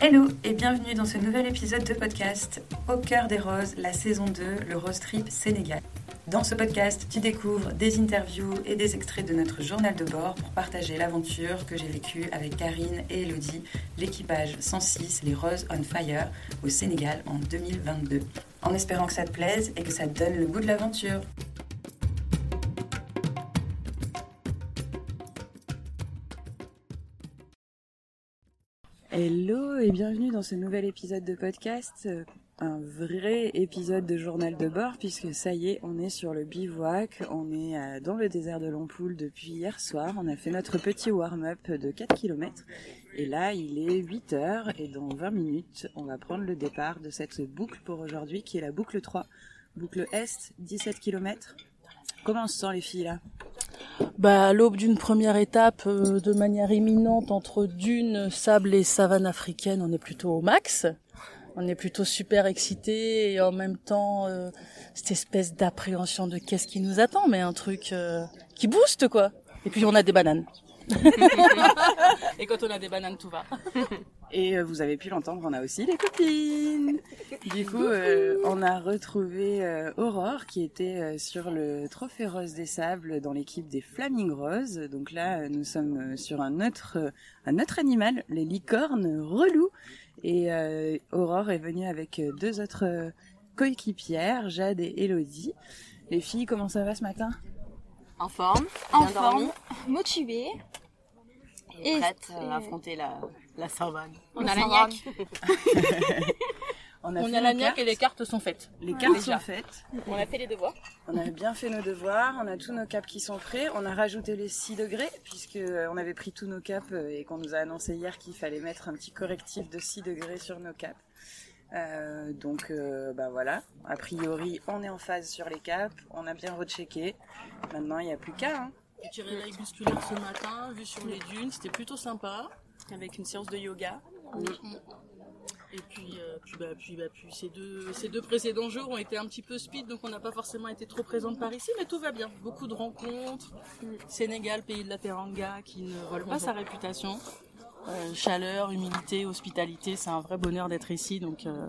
Hello et bienvenue dans ce nouvel épisode de podcast Au cœur des roses, la saison 2, le Rose Trip Sénégal. Dans ce podcast, tu découvres des interviews et des extraits de notre journal de bord pour partager l'aventure que j'ai vécue avec Karine et Elodie, l'équipage 106, les Roses on Fire, au Sénégal en 2022. En espérant que ça te plaise et que ça te donne le goût de l'aventure. Hello et bienvenue dans ce nouvel épisode de podcast, euh, un vrai épisode de journal de bord puisque ça y est, on est sur le bivouac, on est euh, dans le désert de l'Ampoule depuis hier soir, on a fait notre petit warm-up de 4 km et là il est 8 heures et dans 20 minutes on va prendre le départ de cette boucle pour aujourd'hui qui est la boucle 3, boucle Est, 17 km. Comment se sent les filles là? Bah, à l'aube d'une première étape euh, de manière imminente entre dunes, sable et savane africaine, on est plutôt au max. On est plutôt super excité et en même temps euh, cette espèce d'appréhension de qu'est-ce qui nous attend, mais un truc euh, qui booste quoi. Et puis on a des bananes. Et quand on a des bananes, tout va. Et euh, vous avez pu l'entendre, on a aussi les copines. Du coup, euh, on a retrouvé euh, Aurore qui était sur le Trophée Rose des Sables dans l'équipe des Flaming Roses. Donc là, nous sommes sur un autre, un autre animal, les licornes relous. Et Aurore est venue avec deux autres coéquipières, Jade et Elodie. Les filles, comment ça va ce matin? En forme, en forme, motivée et, prête à affronter la, la savane. On a la niaque. on a, on a la niaque et les cartes sont faites. Les cartes sont faites. On a fait les devoirs. On a bien fait nos devoirs, on a tous nos caps qui sont prêts. On a rajouté les 6 degrés puisque euh, on avait pris tous nos caps euh, et qu'on nous a annoncé hier qu'il fallait mettre un petit correctif de 6 degrés sur nos caps. Euh, donc euh, bah voilà, a priori on est en phase sur les caps, on a bien rechecké. Maintenant il n'y a plus qu'à. Hein. J'ai tiré réveil musculaire ce matin, vu sur les dunes, c'était plutôt sympa, avec une séance de yoga. Et puis, euh, puis, bah, puis, bah, puis ces, deux, ces deux précédents jours ont été un petit peu speed, donc on n'a pas forcément été trop présente par ici, mais tout va bien. Beaucoup de rencontres. Sénégal, pays de la Teranga, qui ne vole pas sa réputation. Euh, chaleur, humilité, hospitalité, c'est un vrai bonheur d'être ici, donc, euh,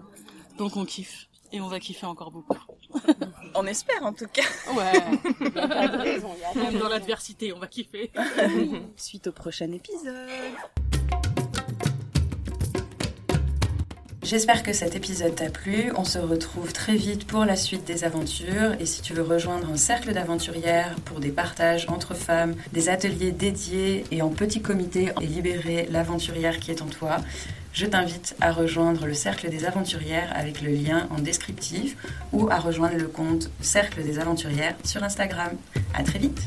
donc on kiffe. Et on va kiffer encore beaucoup. On espère en tout cas. Ouais. Même dans l'adversité, on va kiffer. Suite au prochain épisode. J'espère que cet épisode t'a plu. On se retrouve très vite pour la suite des aventures. Et si tu veux rejoindre un cercle d'aventurières pour des partages entre femmes, des ateliers dédiés et en petit comité et libérer l'aventurière qui est en toi, je t'invite à rejoindre le Cercle des Aventurières avec le lien en descriptif ou à rejoindre le compte Cercle des Aventurières sur Instagram. À très vite!